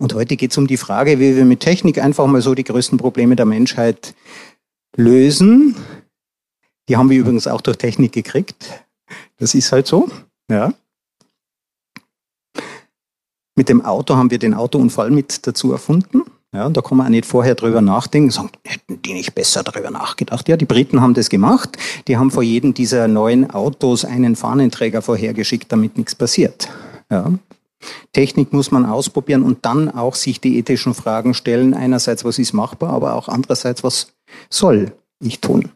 Und heute geht es um die Frage, wie wir mit Technik einfach mal so die größten Probleme der Menschheit lösen. Die haben wir übrigens auch durch Technik gekriegt. Das ist halt so. Ja. Mit dem Auto haben wir den Autounfall mit dazu erfunden. Ja, da kann man auch nicht vorher drüber nachdenken, sagen, hätten die nicht besser drüber nachgedacht. Ja, die Briten haben das gemacht. Die haben vor jedem dieser neuen Autos einen Fahnenträger vorhergeschickt, damit nichts passiert. Ja. Technik muss man ausprobieren und dann auch sich die ethischen Fragen stellen. Einerseits, was ist machbar, aber auch andererseits, was soll ich tun?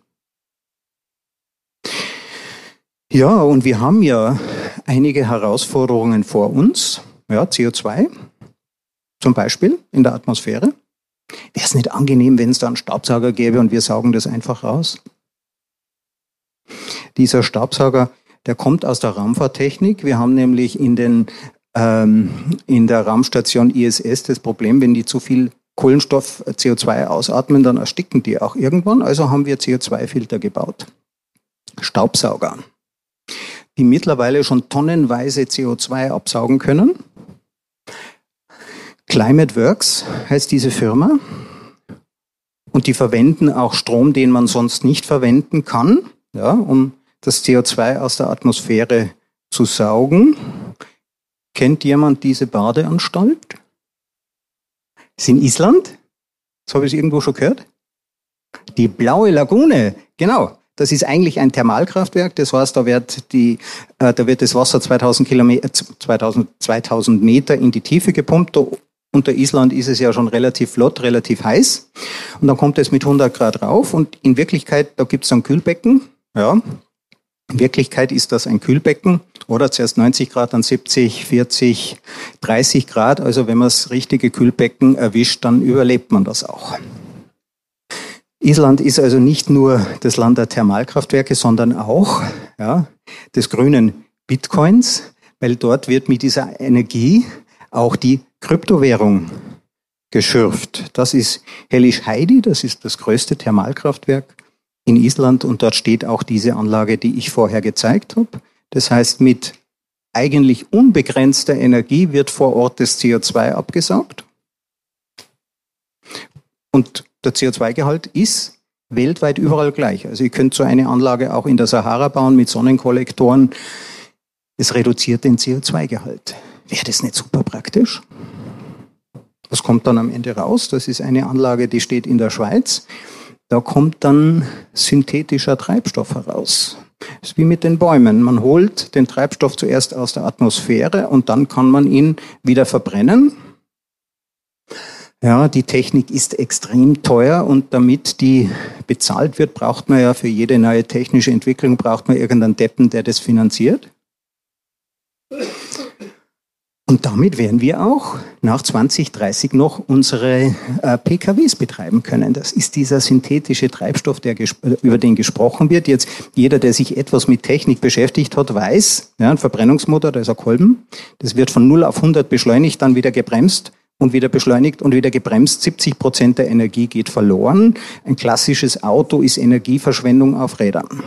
Ja, und wir haben ja einige Herausforderungen vor uns. Ja, CO2 zum Beispiel in der Atmosphäre. Wäre es nicht angenehm, wenn es da einen Staubsauger gäbe und wir saugen das einfach raus? Dieser Staubsauger, der kommt aus der Raumfahrttechnik. Wir haben nämlich in den ähm, in der Raumstation ISS das Problem, wenn die zu viel Kohlenstoff, CO2 ausatmen, dann ersticken die auch irgendwann. Also haben wir CO2-Filter gebaut. Staubsauger, die mittlerweile schon tonnenweise CO2 absaugen können. Climate Works heißt diese Firma. Und die verwenden auch Strom, den man sonst nicht verwenden kann, ja, um das CO2 aus der Atmosphäre zu saugen. Kennt jemand diese Badeanstalt? Ist in Island? Das habe ich irgendwo schon gehört. Die Blaue Lagune, genau. Das ist eigentlich ein Thermalkraftwerk. Das heißt, da wird, die, äh, da wird das Wasser 2000, Kilometer, 2000, 2000 Meter in die Tiefe gepumpt. Unter Island ist es ja schon relativ flott, relativ heiß. Und dann kommt es mit 100 Grad rauf. Und in Wirklichkeit, da gibt es ein Kühlbecken. Ja, in Wirklichkeit ist das ein Kühlbecken oder zuerst 90 Grad, dann 70, 40, 30 Grad. Also wenn man das richtige Kühlbecken erwischt, dann überlebt man das auch. Island ist also nicht nur das Land der Thermalkraftwerke, sondern auch ja, des grünen Bitcoins, weil dort wird mit dieser Energie auch die Kryptowährung geschürft. Das ist Hellish Heidi, das ist das größte Thermalkraftwerk in Island und dort steht auch diese Anlage, die ich vorher gezeigt habe. Das heißt, mit eigentlich unbegrenzter Energie wird vor Ort das CO2 abgesaugt. Und der CO2-Gehalt ist weltweit überall gleich. Also ihr könnt so eine Anlage auch in der Sahara bauen mit Sonnenkollektoren. Es reduziert den CO2-Gehalt. Wäre das nicht super praktisch? Was kommt dann am Ende raus? Das ist eine Anlage, die steht in der Schweiz. Da kommt dann synthetischer Treibstoff heraus. Das ist wie mit den Bäumen. Man holt den Treibstoff zuerst aus der Atmosphäre und dann kann man ihn wieder verbrennen. Ja, die Technik ist extrem teuer und damit die bezahlt wird, braucht man ja für jede neue technische Entwicklung braucht man irgendeinen Deppen, der das finanziert. Und damit werden wir auch nach 2030 noch unsere äh, PKWs betreiben können. Das ist dieser synthetische Treibstoff, der über den gesprochen wird. Jetzt jeder, der sich etwas mit Technik beschäftigt hat, weiß, ja, ein Verbrennungsmotor, da ist ein Kolben, das wird von 0 auf 100 beschleunigt, dann wieder gebremst und wieder beschleunigt und wieder gebremst. 70 Prozent der Energie geht verloren. Ein klassisches Auto ist Energieverschwendung auf Rädern.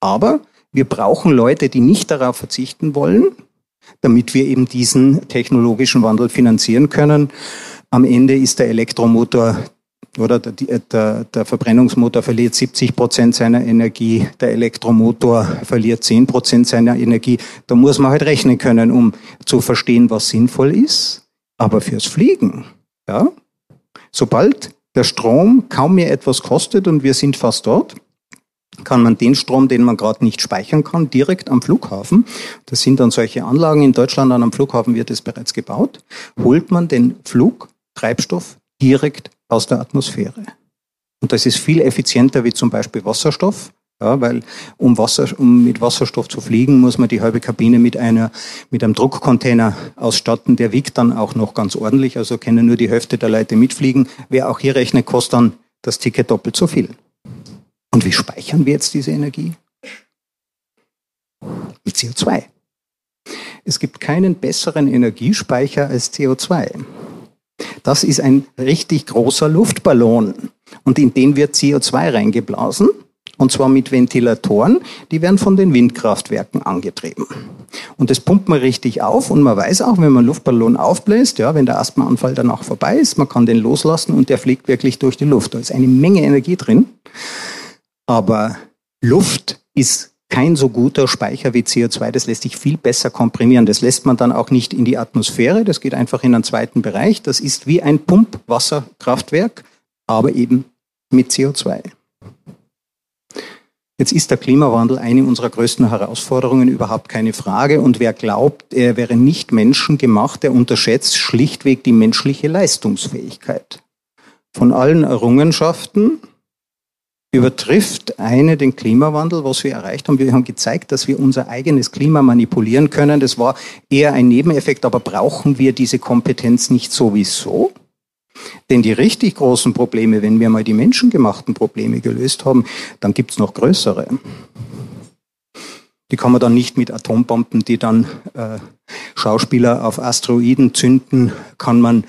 Aber wir brauchen Leute, die nicht darauf verzichten wollen, damit wir eben diesen technologischen Wandel finanzieren können. Am Ende ist der Elektromotor oder der, der, der Verbrennungsmotor verliert 70 Prozent seiner Energie, der Elektromotor verliert 10 Prozent seiner Energie. Da muss man halt rechnen können, um zu verstehen, was sinnvoll ist. Aber fürs Fliegen, ja, sobald der Strom kaum mehr etwas kostet und wir sind fast dort, kann man den Strom, den man gerade nicht speichern kann, direkt am Flughafen, das sind dann solche Anlagen, in Deutschland an einem Flughafen wird es bereits gebaut, holt man den Flugtreibstoff direkt aus der Atmosphäre. Und das ist viel effizienter wie zum Beispiel Wasserstoff, Ja, weil um, Wasser, um mit Wasserstoff zu fliegen, muss man die halbe Kabine mit, einer, mit einem Druckcontainer ausstatten. Der wiegt dann auch noch ganz ordentlich, also können nur die Hälfte der Leute mitfliegen. Wer auch hier rechnet, kostet dann das Ticket doppelt so viel. Und wie speichern wir jetzt diese Energie? Mit CO2. Es gibt keinen besseren Energiespeicher als CO2. Das ist ein richtig großer Luftballon und in den wird CO2 reingeblasen und zwar mit Ventilatoren, die werden von den Windkraftwerken angetrieben. Und das pumpt man richtig auf und man weiß auch, wenn man Luftballon aufbläst, ja, wenn der Asthmaanfall danach vorbei ist, man kann den loslassen und der fliegt wirklich durch die Luft. Da ist eine Menge Energie drin. Aber Luft ist kein so guter Speicher wie CO2. Das lässt sich viel besser komprimieren. Das lässt man dann auch nicht in die Atmosphäre. Das geht einfach in einen zweiten Bereich. Das ist wie ein Pumpwasserkraftwerk, aber eben mit CO2. Jetzt ist der Klimawandel eine unserer größten Herausforderungen, überhaupt keine Frage. Und wer glaubt, er wäre nicht menschengemacht, der unterschätzt schlichtweg die menschliche Leistungsfähigkeit. Von allen Errungenschaften übertrifft eine den Klimawandel, was wir erreicht haben. Wir haben gezeigt, dass wir unser eigenes Klima manipulieren können. Das war eher ein Nebeneffekt, aber brauchen wir diese Kompetenz nicht sowieso? Denn die richtig großen Probleme, wenn wir mal die menschengemachten Probleme gelöst haben, dann gibt es noch größere. Die kann man dann nicht mit Atombomben, die dann äh, Schauspieler auf Asteroiden zünden, kann man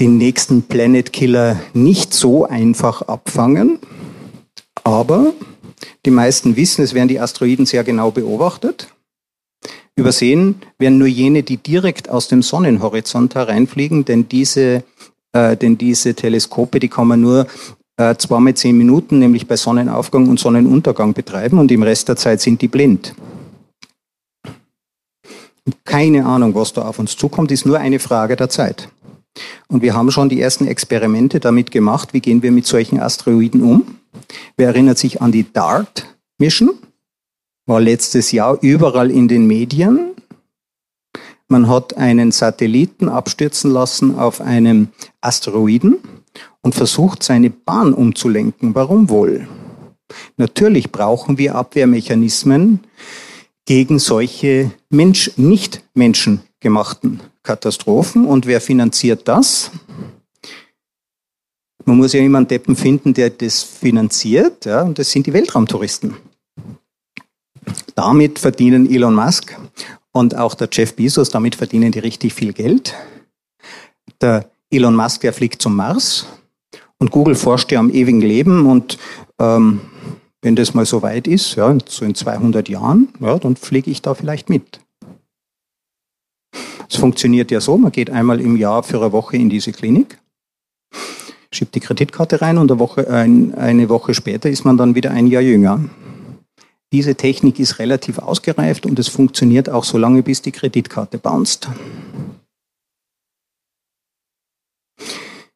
den nächsten Planet Killer nicht so einfach abfangen. Aber die meisten wissen, es werden die Asteroiden sehr genau beobachtet. Übersehen werden nur jene, die direkt aus dem Sonnenhorizont hereinfliegen, denn diese äh, denn diese Teleskope, die kann man nur äh, zweimal zehn Minuten, nämlich bei Sonnenaufgang und Sonnenuntergang betreiben und im Rest der Zeit sind die blind. Keine Ahnung, was da auf uns zukommt, ist nur eine Frage der Zeit. Und wir haben schon die ersten Experimente damit gemacht, wie gehen wir mit solchen Asteroiden um. Wer erinnert sich an die DART Mission? War letztes Jahr überall in den Medien. Man hat einen Satelliten abstürzen lassen auf einem Asteroiden und versucht, seine Bahn umzulenken. Warum wohl? Natürlich brauchen wir Abwehrmechanismen gegen solche Mensch, nicht menschengemachten Katastrophen. Und wer finanziert das? Man muss ja einen Deppen finden, der das finanziert, ja, und das sind die Weltraumtouristen. Damit verdienen Elon Musk und auch der Jeff Bezos, damit verdienen die richtig viel Geld. Der Elon Musk, der fliegt zum Mars und Google forscht ja am ewigen Leben und ähm, wenn das mal so weit ist, ja, so in 200 Jahren, ja, dann fliege ich da vielleicht mit. Es funktioniert ja so, man geht einmal im Jahr für eine Woche in diese Klinik, schiebt die Kreditkarte rein und eine Woche, eine Woche später ist man dann wieder ein Jahr jünger. Diese Technik ist relativ ausgereift und es funktioniert auch so lange, bis die Kreditkarte bounced.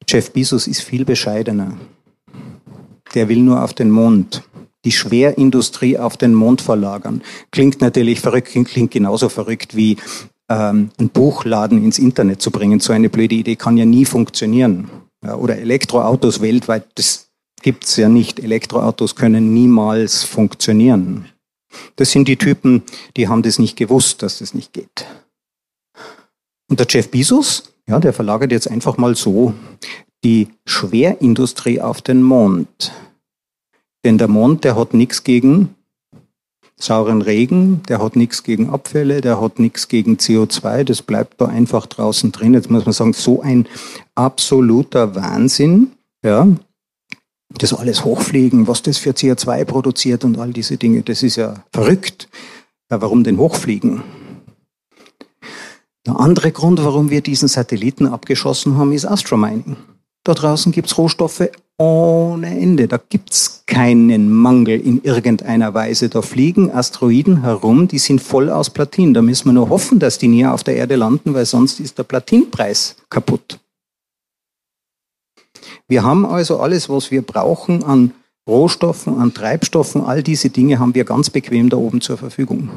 Jeff Bezos ist viel bescheidener. Der will nur auf den Mond. Die Schwerindustrie auf den Mond verlagern. Klingt natürlich verrückt, klingt genauso verrückt wie ähm, einen Buchladen ins Internet zu bringen. So eine blöde Idee kann ja nie funktionieren. Ja, oder Elektroautos weltweit, das gibt es ja nicht. Elektroautos können niemals funktionieren. Das sind die Typen, die haben das nicht gewusst, dass das nicht geht. Und der Jeff Bezos, ja, der verlagert jetzt einfach mal so die Schwerindustrie auf den Mond. Denn der Mond, der hat nichts gegen sauren Regen, der hat nichts gegen Abfälle, der hat nichts gegen CO2, das bleibt da einfach draußen drin. Jetzt muss man sagen, so ein absoluter Wahnsinn, ja, das alles hochfliegen, was das für CO2 produziert und all diese Dinge, das ist ja verrückt. Ja, warum denn hochfliegen? Der andere Grund, warum wir diesen Satelliten abgeschossen haben, ist Astromining. Da draußen gibt's Rohstoffe ohne Ende. Da gibt's keinen Mangel in irgendeiner Weise. Da fliegen Asteroiden herum, die sind voll aus Platin. Da müssen wir nur hoffen, dass die nie auf der Erde landen, weil sonst ist der Platinpreis kaputt. Wir haben also alles, was wir brauchen an Rohstoffen, an Treibstoffen, all diese Dinge haben wir ganz bequem da oben zur Verfügung.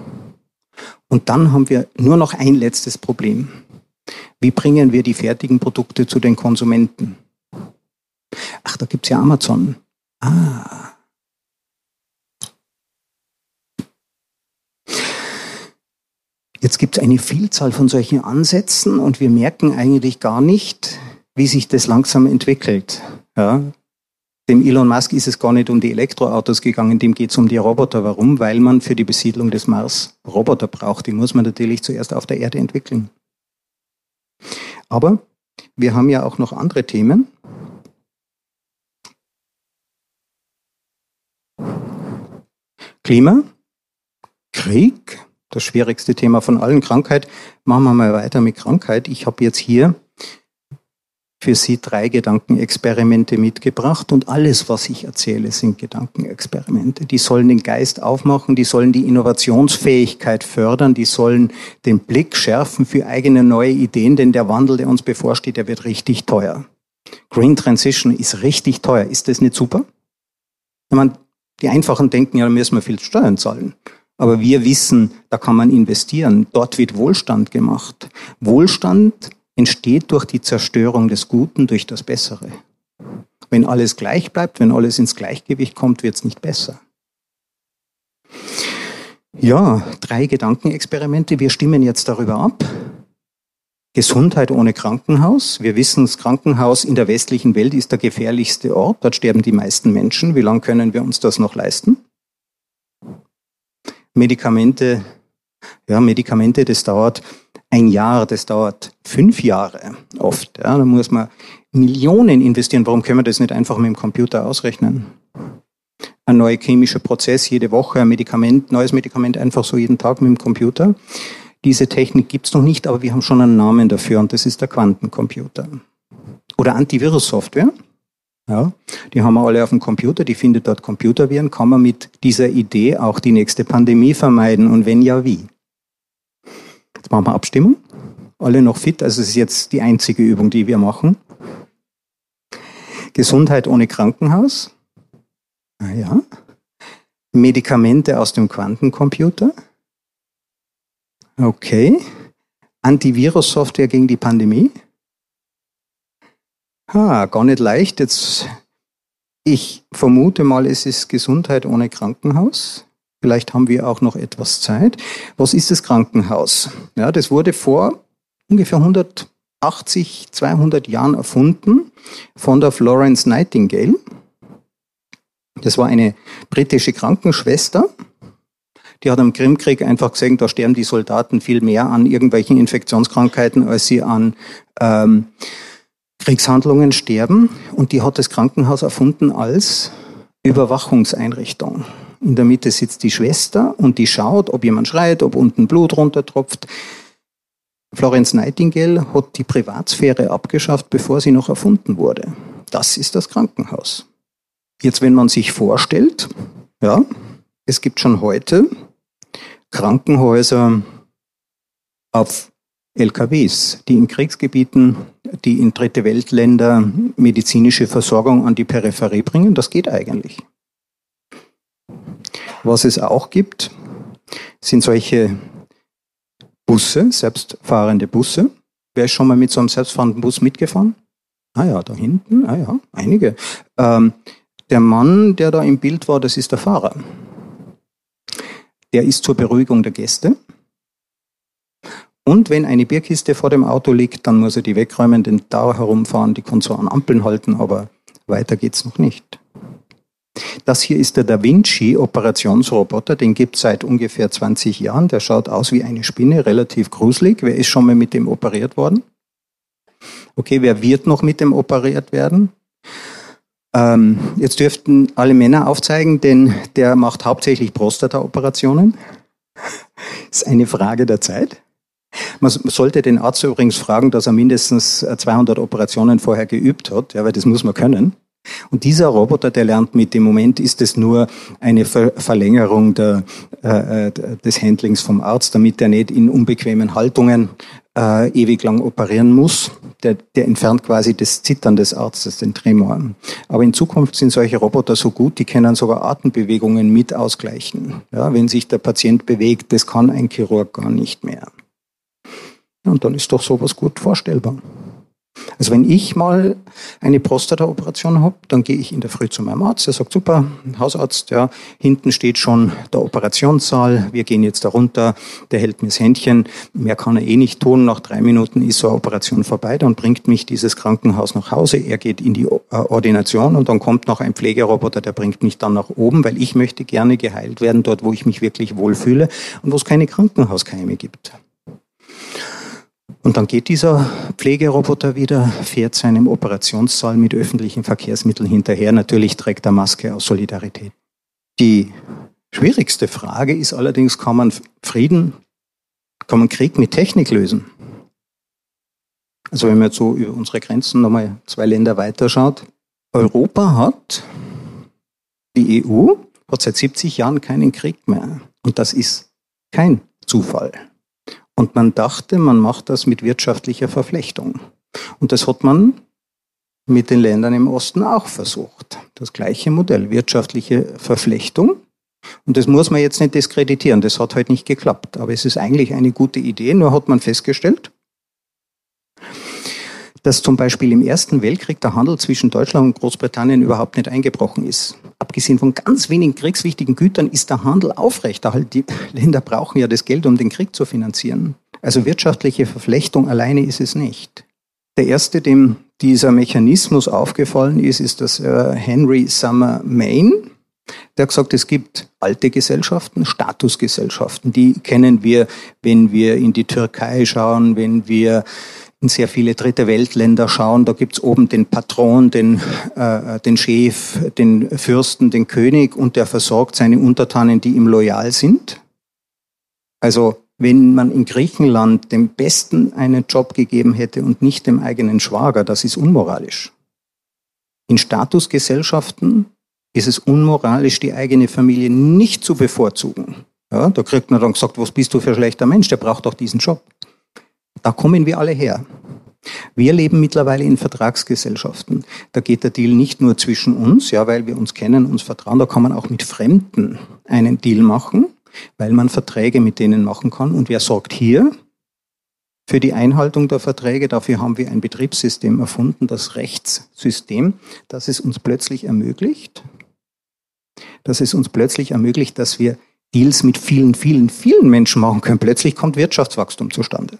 Und dann haben wir nur noch ein letztes Problem. Wie bringen wir die fertigen Produkte zu den Konsumenten? Ach, da gibt es ja Amazon. Ah. Jetzt gibt es eine Vielzahl von solchen Ansätzen und wir merken eigentlich gar nicht, wie sich das langsam entwickelt. Ja? Dem Elon Musk ist es gar nicht um die Elektroautos gegangen, dem geht es um die Roboter. Warum? Weil man für die Besiedlung des Mars Roboter braucht. Die muss man natürlich zuerst auf der Erde entwickeln. Aber wir haben ja auch noch andere Themen. Klima, Krieg, das schwierigste Thema von allen, Krankheit. Machen wir mal weiter mit Krankheit. Ich habe jetzt hier für Sie drei Gedankenexperimente mitgebracht und alles, was ich erzähle, sind Gedankenexperimente. Die sollen den Geist aufmachen, die sollen die Innovationsfähigkeit fördern, die sollen den Blick schärfen für eigene neue Ideen, denn der Wandel, der uns bevorsteht, der wird richtig teuer. Green Transition ist richtig teuer. Ist das nicht super? Ich meine, die Einfachen denken ja, da müssen wir viel Steuern zahlen. Aber wir wissen, da kann man investieren. Dort wird Wohlstand gemacht. Wohlstand entsteht durch die Zerstörung des Guten durch das Bessere. Wenn alles gleich bleibt, wenn alles ins Gleichgewicht kommt, wird es nicht besser. Ja, drei Gedankenexperimente. Wir stimmen jetzt darüber ab. Gesundheit ohne Krankenhaus. Wir wissen, das Krankenhaus in der westlichen Welt ist der gefährlichste Ort. Dort sterben die meisten Menschen. Wie lange können wir uns das noch leisten? Medikamente, ja, Medikamente, das dauert ein Jahr, das dauert fünf Jahre oft. Ja, da muss man Millionen investieren. Warum können wir das nicht einfach mit dem Computer ausrechnen? Ein neuer chemischer Prozess jede Woche, ein Medikament, neues Medikament einfach so jeden Tag mit dem Computer. Diese Technik gibt es noch nicht, aber wir haben schon einen Namen dafür und das ist der Quantencomputer. Oder Antivirus-Software. Ja, die haben wir alle auf dem Computer, die findet dort Computerviren. Kann man mit dieser Idee auch die nächste Pandemie vermeiden und wenn ja, wie? Jetzt machen wir Abstimmung. Alle noch fit, also es ist jetzt die einzige Übung, die wir machen. Gesundheit ohne Krankenhaus. Ah ja. Medikamente aus dem Quantencomputer. Okay. Antivirus-Software gegen die Pandemie. Ha, gar nicht leicht. Jetzt, ich vermute mal, es ist Gesundheit ohne Krankenhaus. Vielleicht haben wir auch noch etwas Zeit. Was ist das Krankenhaus? Ja, das wurde vor ungefähr 180, 200 Jahren erfunden von der Florence Nightingale. Das war eine britische Krankenschwester, die hat am Krimkrieg einfach gesehen, da sterben die Soldaten viel mehr an irgendwelchen Infektionskrankheiten, als sie an ähm, Kriegshandlungen sterben. Und die hat das Krankenhaus erfunden als Überwachungseinrichtung. In der Mitte sitzt die Schwester und die schaut, ob jemand schreit, ob unten Blut runtertropft. Florence Nightingale hat die Privatsphäre abgeschafft, bevor sie noch erfunden wurde. Das ist das Krankenhaus. Jetzt, wenn man sich vorstellt, ja, es gibt schon heute Krankenhäuser auf LKWs, die in Kriegsgebieten, die in dritte Weltländer medizinische Versorgung an die Peripherie bringen. Das geht eigentlich. Was es auch gibt, sind solche Busse, selbstfahrende Busse. Wer ist schon mal mit so einem selbstfahrenden Bus mitgefahren? Ah ja, da hinten, ah ja, einige. Ähm, der Mann, der da im Bild war, das ist der Fahrer. Der ist zur Beruhigung der Gäste. Und wenn eine Bierkiste vor dem Auto liegt, dann muss er die wegräumen, den da herumfahren, die kann zwar an Ampeln halten, aber weiter geht's noch nicht. Das hier ist der Da Vinci Operationsroboter, den gibt es seit ungefähr 20 Jahren. Der schaut aus wie eine Spinne, relativ gruselig. Wer ist schon mal mit dem operiert worden? Okay, wer wird noch mit dem operiert werden? Ähm, jetzt dürften alle Männer aufzeigen, denn der macht hauptsächlich Prostata-Operationen. ist eine Frage der Zeit. Man sollte den Arzt übrigens fragen, dass er mindestens 200 Operationen vorher geübt hat, ja, weil das muss man können. Und dieser Roboter, der lernt mit, im Moment ist es nur eine Ver Verlängerung der, äh, äh, des Handlings vom Arzt, damit er nicht in unbequemen Haltungen äh, ewig lang operieren muss. Der, der entfernt quasi das Zittern des Arztes, den Tremor. Aber in Zukunft sind solche Roboter so gut, die können sogar Atembewegungen mit ausgleichen. Ja, wenn sich der Patient bewegt, das kann ein Chirurg gar nicht mehr. Und dann ist doch sowas gut vorstellbar. Also wenn ich mal eine Prostata-Operation habe, dann gehe ich in der Früh zu meinem Arzt. Der sagt, super, Hausarzt, ja, hinten steht schon der Operationssaal. Wir gehen jetzt da runter. Der hält mir das Händchen. Mehr kann er eh nicht tun. Nach drei Minuten ist so eine Operation vorbei. Dann bringt mich dieses Krankenhaus nach Hause. Er geht in die äh, Ordination und dann kommt noch ein Pflegeroboter, der bringt mich dann nach oben, weil ich möchte gerne geheilt werden, dort, wo ich mich wirklich wohlfühle und wo es keine Krankenhauskeime gibt. Und dann geht dieser Pflegeroboter wieder, fährt seinem Operationssaal mit öffentlichen Verkehrsmitteln hinterher. Natürlich trägt er Maske aus Solidarität. Die schwierigste Frage ist allerdings, kann man Frieden, kann man Krieg mit Technik lösen? Also wenn man jetzt so über unsere Grenzen nochmal zwei Länder weiterschaut. Europa hat, die EU hat seit 70 Jahren keinen Krieg mehr. Und das ist kein Zufall. Und man dachte, man macht das mit wirtschaftlicher Verflechtung. Und das hat man mit den Ländern im Osten auch versucht. Das gleiche Modell, wirtschaftliche Verflechtung. Und das muss man jetzt nicht diskreditieren, das hat halt nicht geklappt. Aber es ist eigentlich eine gute Idee, nur hat man festgestellt, dass zum Beispiel im Ersten Weltkrieg der Handel zwischen Deutschland und Großbritannien überhaupt nicht eingebrochen ist. Abgesehen von ganz wenigen kriegswichtigen Gütern ist der Handel aufrechterhalten. Die Länder brauchen ja das Geld, um den Krieg zu finanzieren. Also wirtschaftliche Verflechtung alleine ist es nicht. Der erste, dem dieser Mechanismus aufgefallen ist, ist das äh, Henry Summer Main. Der hat gesagt, es gibt alte Gesellschaften, Statusgesellschaften, die kennen wir, wenn wir in die Türkei schauen, wenn wir in sehr viele dritte Weltländer schauen, da gibt's oben den Patron, den, äh, den Chef, den Fürsten, den König und der versorgt seine Untertanen, die ihm loyal sind. Also wenn man in Griechenland dem Besten einen Job gegeben hätte und nicht dem eigenen Schwager, das ist unmoralisch. In Statusgesellschaften ist es unmoralisch, die eigene Familie nicht zu bevorzugen. Ja, da kriegt man dann gesagt, was bist du für ein schlechter Mensch, der braucht doch diesen Job. Da kommen wir alle her. Wir leben mittlerweile in Vertragsgesellschaften. Da geht der Deal nicht nur zwischen uns, ja, weil wir uns kennen, uns vertrauen. Da kann man auch mit Fremden einen Deal machen, weil man Verträge mit denen machen kann. Und wer sorgt hier für die Einhaltung der Verträge? Dafür haben wir ein Betriebssystem erfunden, das Rechtssystem, das es uns plötzlich ermöglicht, dass es uns plötzlich ermöglicht, dass wir Deals mit vielen, vielen, vielen Menschen machen können. Plötzlich kommt Wirtschaftswachstum zustande.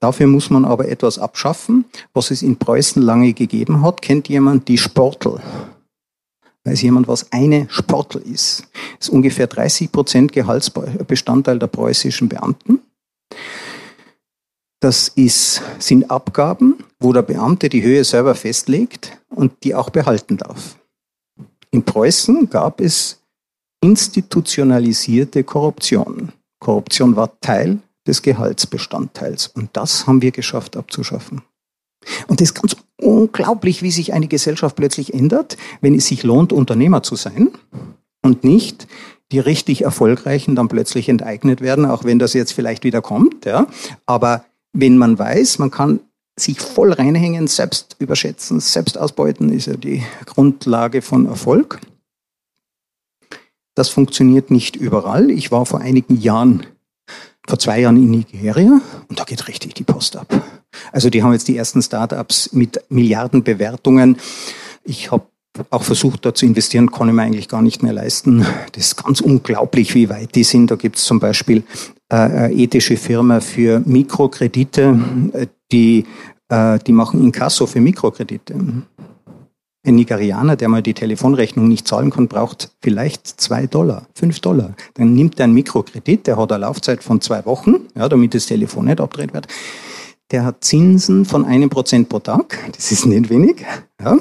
Dafür muss man aber etwas abschaffen, was es in Preußen lange gegeben hat. Kennt jemand die Sportel? Weiß jemand, was eine Sportel ist? Das ist ungefähr 30 Prozent Gehaltsbestandteil der preußischen Beamten. Das ist, sind Abgaben, wo der Beamte die Höhe selber festlegt und die auch behalten darf. In Preußen gab es institutionalisierte Korruption. Korruption war Teil des Gehaltsbestandteils. Und das haben wir geschafft abzuschaffen. Und es ist ganz unglaublich, wie sich eine Gesellschaft plötzlich ändert, wenn es sich lohnt, Unternehmer zu sein und nicht die richtig Erfolgreichen dann plötzlich enteignet werden, auch wenn das jetzt vielleicht wieder kommt. Ja. Aber wenn man weiß, man kann sich voll reinhängen, selbst überschätzen, selbst ausbeuten, ist ja die Grundlage von Erfolg. Das funktioniert nicht überall. Ich war vor einigen Jahren vor zwei Jahren in Nigeria und da geht richtig die Post ab. Also die haben jetzt die ersten Startups mit Milliardenbewertungen. Ich habe auch versucht, da zu investieren, kann ich mir eigentlich gar nicht mehr leisten. Das ist ganz unglaublich, wie weit die sind. Da gibt es zum Beispiel äh, eine ethische Firma für Mikrokredite, die, äh, die machen Inkasso für Mikrokredite. Ein Nigerianer, der mal die Telefonrechnung nicht zahlen kann, braucht vielleicht zwei Dollar, fünf Dollar. Dann nimmt er einen Mikrokredit, der hat eine Laufzeit von zwei Wochen, ja, damit das Telefon nicht abgedreht wird. Der hat Zinsen von einem Prozent pro Tag. Das ist nicht wenig. Ja.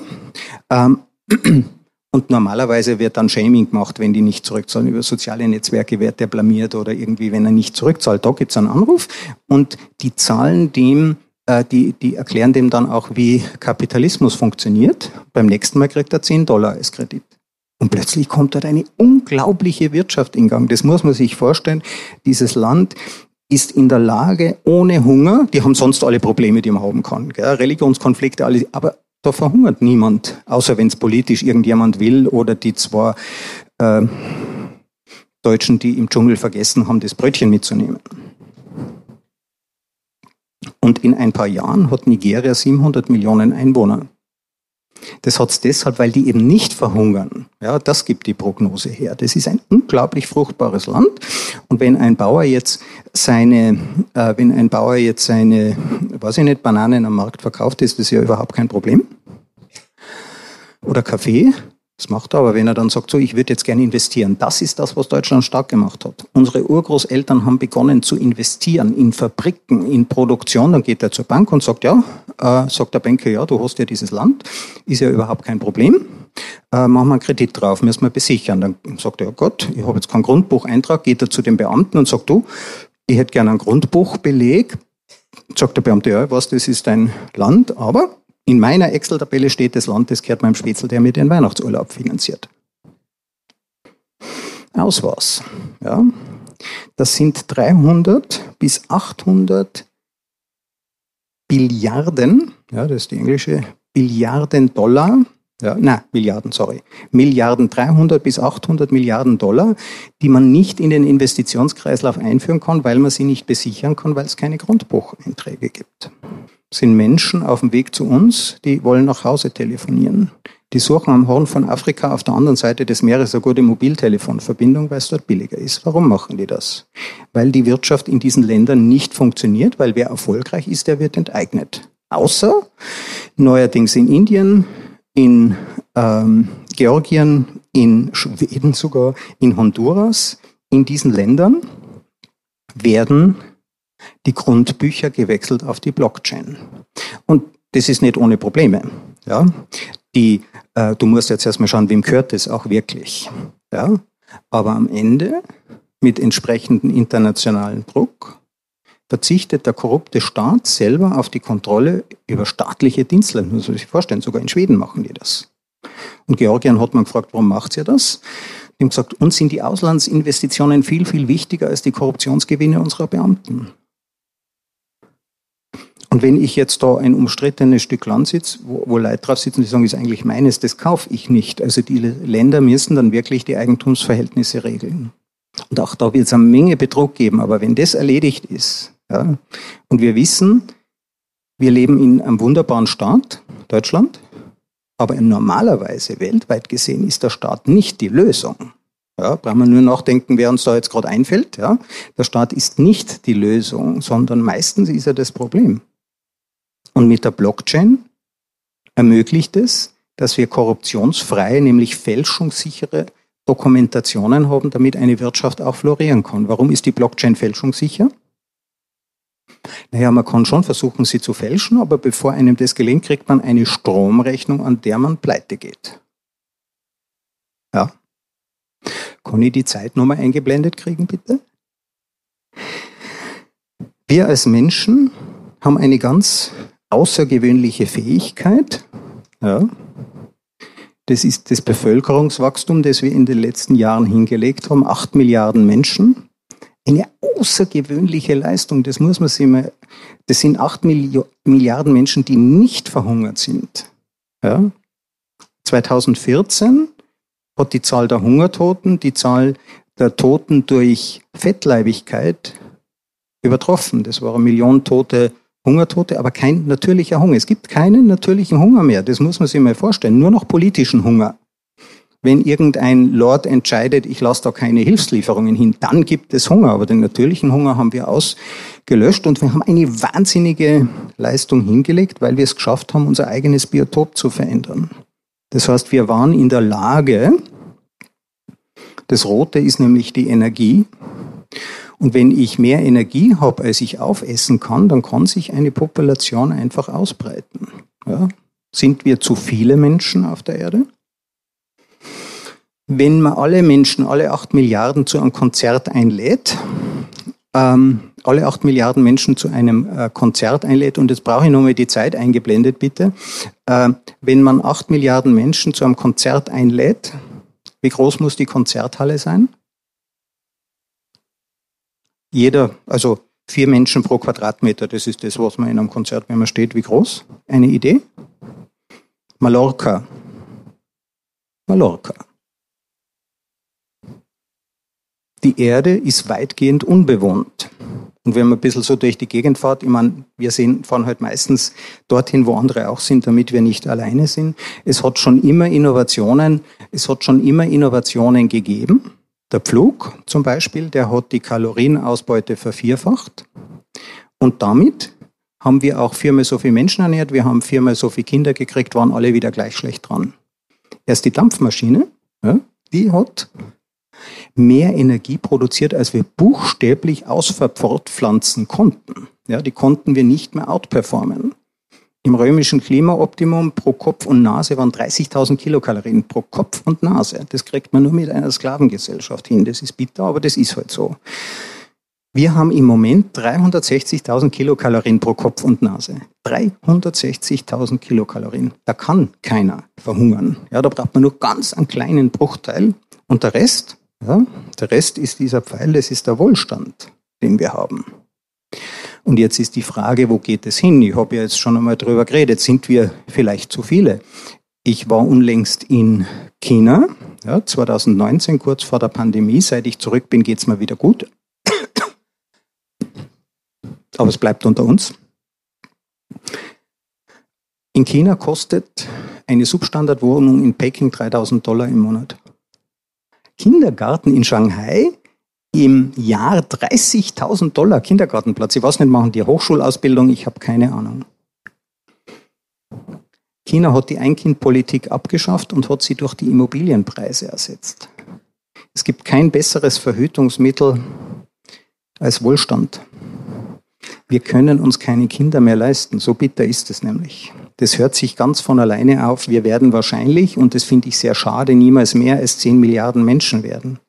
Ähm, und normalerweise wird dann Shaming gemacht, wenn die nicht zurückzahlen. Über soziale Netzwerke wird der blamiert oder irgendwie, wenn er nicht zurückzahlt. Da gibt es einen Anruf und die zahlen dem die, die erklären dem dann auch, wie Kapitalismus funktioniert. Beim nächsten Mal kriegt er 10 Dollar als Kredit. Und plötzlich kommt dort eine unglaubliche Wirtschaft in Gang. Das muss man sich vorstellen. Dieses Land ist in der Lage, ohne Hunger, die haben sonst alle Probleme, die man haben kann, gell? Religionskonflikte, alles, aber da verhungert niemand, außer wenn es politisch irgendjemand will oder die zwei äh, Deutschen, die im Dschungel vergessen haben, das Brötchen mitzunehmen. Und in ein paar Jahren hat Nigeria 700 Millionen Einwohner. Das hat es deshalb, weil die eben nicht verhungern. Ja, das gibt die Prognose her. Das ist ein unglaublich fruchtbares Land. Und wenn ein Bauer jetzt seine, äh, wenn ein Bauer jetzt seine, weiß ich nicht, Bananen am Markt verkauft, ist das ja überhaupt kein Problem. Oder Kaffee, das macht er, aber wenn er dann sagt, so, ich würde jetzt gerne investieren, das ist das, was Deutschland stark gemacht hat. Unsere Urgroßeltern haben begonnen zu investieren in Fabriken, in Produktion. Dann geht er zur Bank und sagt, ja, äh, sagt der Banker, ja, du hast ja dieses Land, ist ja überhaupt kein Problem. Äh, machen wir einen Kredit drauf, müssen wir besichern. Dann sagt er, ja Gott, ich habe jetzt keinen Grundbucheintrag, geht er zu den Beamten und sagt, du, ich hätte gerne einen Grundbuchbeleg. Sagt der Beamte, ja, was, das ist dein Land, aber in meiner Excel-Tabelle steht das Land, das gehört meinem Spätzl, der mir den Weihnachtsurlaub finanziert. Aus was? Ja, das sind 300 bis 800 Billiarden, ja, das ist die englische, Billiarden Dollar, ja, na, Milliarden, sorry, Milliarden, 300 bis 800 Milliarden Dollar, die man nicht in den Investitionskreislauf einführen kann, weil man sie nicht besichern kann, weil es keine Grundbucheinträge gibt sind Menschen auf dem Weg zu uns, die wollen nach Hause telefonieren. Die suchen am Horn von Afrika auf der anderen Seite des Meeres eine gute Mobiltelefonverbindung, weil es dort billiger ist. Warum machen die das? Weil die Wirtschaft in diesen Ländern nicht funktioniert, weil wer erfolgreich ist, der wird enteignet. Außer neuerdings in Indien, in ähm, Georgien, in Schweden sogar, in Honduras. In diesen Ländern werden die Grundbücher gewechselt auf die Blockchain. Und das ist nicht ohne Probleme. Ja? Die, äh, du musst jetzt erstmal schauen, wem gehört das auch wirklich. Ja? Aber am Ende, mit entsprechendem internationalen Druck, verzichtet der korrupte Staat selber auf die Kontrolle über staatliche Dienstleister. muss man sich vorstellen, sogar in Schweden machen die das. Und Georgien hat man gefragt, warum macht ihr das? Die haben gesagt, uns sind die Auslandsinvestitionen viel, viel wichtiger als die Korruptionsgewinne unserer Beamten. Und wenn ich jetzt da ein umstrittenes Stück Land sitze, wo, wo Leute drauf sitzen, die sagen, ist eigentlich meines, das kaufe ich nicht. Also die Länder müssen dann wirklich die Eigentumsverhältnisse regeln. Und auch da wird es eine Menge Betrug geben. Aber wenn das erledigt ist, ja, und wir wissen, wir leben in einem wunderbaren Staat, Deutschland, aber normalerweise weltweit gesehen ist der Staat nicht die Lösung. Ja, brauchen wir nur nachdenken, wer uns da jetzt gerade einfällt. Ja. Der Staat ist nicht die Lösung, sondern meistens ist er das Problem. Und mit der Blockchain ermöglicht es, dass wir korruptionsfreie, nämlich fälschungssichere Dokumentationen haben, damit eine Wirtschaft auch florieren kann. Warum ist die Blockchain fälschungssicher? Naja, man kann schon versuchen, sie zu fälschen, aber bevor einem das gelingt, kriegt man eine Stromrechnung, an der man pleite geht. Ja. Kann ich die Zeitnummer eingeblendet kriegen, bitte? Wir als Menschen haben eine ganz außergewöhnliche Fähigkeit. Ja. Das ist das Bevölkerungswachstum, das wir in den letzten Jahren hingelegt haben. Acht Milliarden Menschen. Eine außergewöhnliche Leistung, das muss man sich mal, das sind acht Milliarden Menschen, die nicht verhungert sind. Ja. 2014 hat die Zahl der Hungertoten die Zahl der Toten durch Fettleibigkeit übertroffen. Das waren Millionen Tote Hungertote, aber kein natürlicher Hunger. Es gibt keinen natürlichen Hunger mehr. Das muss man sich mal vorstellen. Nur noch politischen Hunger. Wenn irgendein Lord entscheidet, ich lasse da keine Hilfslieferungen hin, dann gibt es Hunger. Aber den natürlichen Hunger haben wir ausgelöscht und wir haben eine wahnsinnige Leistung hingelegt, weil wir es geschafft haben, unser eigenes Biotop zu verändern. Das heißt, wir waren in der Lage, das Rote ist nämlich die Energie, und wenn ich mehr Energie habe, als ich aufessen kann, dann kann sich eine Population einfach ausbreiten. Ja? Sind wir zu viele Menschen auf der Erde? Wenn man alle Menschen, alle acht Milliarden zu einem Konzert einlädt, ähm, alle acht Milliarden Menschen zu einem äh, Konzert einlädt, und jetzt brauche ich nochmal die Zeit eingeblendet, bitte. Äh, wenn man acht Milliarden Menschen zu einem Konzert einlädt, wie groß muss die Konzerthalle sein? Jeder, also vier Menschen pro Quadratmeter, das ist das, was man in einem Konzert, wenn man steht, wie groß? Eine Idee? Mallorca. Mallorca. Die Erde ist weitgehend unbewohnt. Und wenn man ein bisschen so durch die Gegend fährt, ich meine, wir sehen, fahren halt meistens dorthin, wo andere auch sind, damit wir nicht alleine sind. Es hat schon immer Innovationen, es hat schon immer Innovationen gegeben. Der Pflug zum Beispiel, der hat die Kalorienausbeute vervierfacht. Und damit haben wir auch viermal so viele Menschen ernährt, wir haben viermal so viele Kinder gekriegt, waren alle wieder gleich schlecht dran. Erst die Dampfmaschine, ja, die hat mehr Energie produziert, als wir buchstäblich ausverfortpflanzen konnten. Ja, die konnten wir nicht mehr outperformen. Im römischen Klimaoptimum pro Kopf und Nase waren 30.000 Kilokalorien pro Kopf und Nase. Das kriegt man nur mit einer Sklavengesellschaft hin. Das ist bitter, aber das ist halt so. Wir haben im Moment 360.000 Kilokalorien pro Kopf und Nase. 360.000 Kilokalorien. Da kann keiner verhungern. Ja, da braucht man nur ganz einen kleinen Bruchteil. Und der Rest, ja, der Rest ist dieser Pfeil, das ist der Wohlstand, den wir haben. Und jetzt ist die Frage, wo geht es hin? Ich habe ja jetzt schon einmal drüber geredet. Sind wir vielleicht zu viele? Ich war unlängst in China, ja, 2019, kurz vor der Pandemie. Seit ich zurück bin, geht es mir wieder gut. Aber es bleibt unter uns. In China kostet eine Substandardwohnung in Peking 3000 Dollar im Monat. Kindergarten in Shanghai im Jahr 30.000 Dollar Kindergartenplatz. Ich weiß nicht, machen die Hochschulausbildung? Ich habe keine Ahnung. China hat die Einkindpolitik abgeschafft und hat sie durch die Immobilienpreise ersetzt. Es gibt kein besseres Verhütungsmittel als Wohlstand. Wir können uns keine Kinder mehr leisten. So bitter ist es nämlich. Das hört sich ganz von alleine auf. Wir werden wahrscheinlich, und das finde ich sehr schade, niemals mehr als 10 Milliarden Menschen werden.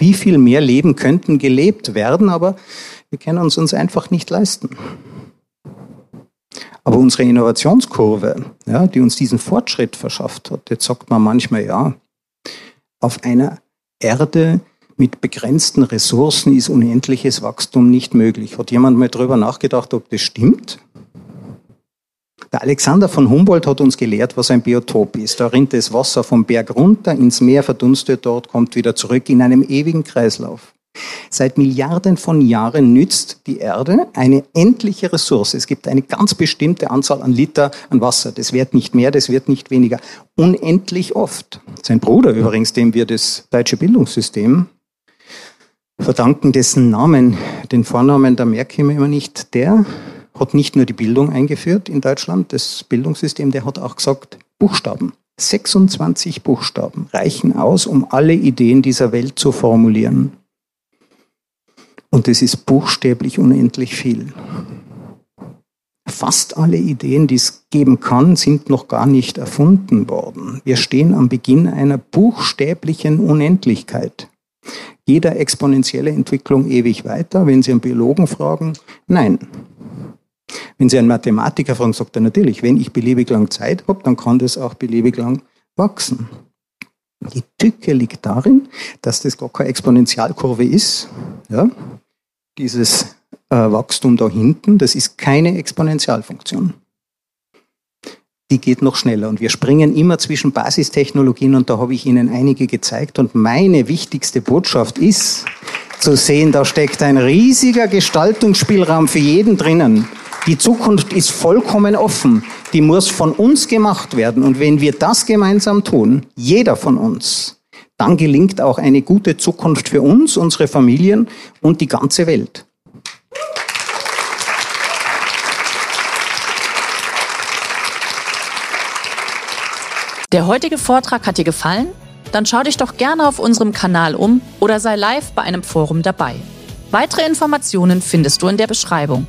Wie viel mehr Leben könnten gelebt werden, aber wir können uns uns einfach nicht leisten. Aber unsere Innovationskurve, ja, die uns diesen Fortschritt verschafft hat, jetzt sagt man manchmal, ja, auf einer Erde mit begrenzten Ressourcen ist unendliches Wachstum nicht möglich. Hat jemand mal darüber nachgedacht, ob das stimmt? Der Alexander von Humboldt hat uns gelehrt, was ein Biotop ist. Da rinnt das Wasser vom Berg runter, ins Meer verdunstet dort, kommt wieder zurück in einem ewigen Kreislauf. Seit Milliarden von Jahren nützt die Erde eine endliche Ressource. Es gibt eine ganz bestimmte Anzahl an Liter an Wasser. Das wird nicht mehr, das wird nicht weniger. Unendlich oft. Sein Bruder übrigens, dem wir das deutsche Bildungssystem verdanken, dessen Namen, den Vornamen, da merke ich mir immer nicht, der hat nicht nur die Bildung eingeführt in Deutschland, das Bildungssystem, der hat auch gesagt, Buchstaben. 26 Buchstaben reichen aus, um alle Ideen dieser Welt zu formulieren. Und das ist buchstäblich unendlich viel. Fast alle Ideen, die es geben kann, sind noch gar nicht erfunden worden. Wir stehen am Beginn einer buchstäblichen Unendlichkeit. Jeder exponentielle Entwicklung ewig weiter. Wenn Sie einen Biologen fragen, nein. Wenn Sie einen Mathematiker fragen, sagt er natürlich, wenn ich beliebig lang Zeit habe, dann kann das auch beliebig lang wachsen. Die Tücke liegt darin, dass das gar keine Exponentialkurve ist. Ja? Dieses äh, Wachstum da hinten, das ist keine Exponentialfunktion. Die geht noch schneller und wir springen immer zwischen Basistechnologien und da habe ich Ihnen einige gezeigt und meine wichtigste Botschaft ist zu sehen, da steckt ein riesiger Gestaltungsspielraum für jeden drinnen. Die Zukunft ist vollkommen offen. Die muss von uns gemacht werden. Und wenn wir das gemeinsam tun, jeder von uns, dann gelingt auch eine gute Zukunft für uns, unsere Familien und die ganze Welt. Der heutige Vortrag hat dir gefallen? Dann schau dich doch gerne auf unserem Kanal um oder sei live bei einem Forum dabei. Weitere Informationen findest du in der Beschreibung.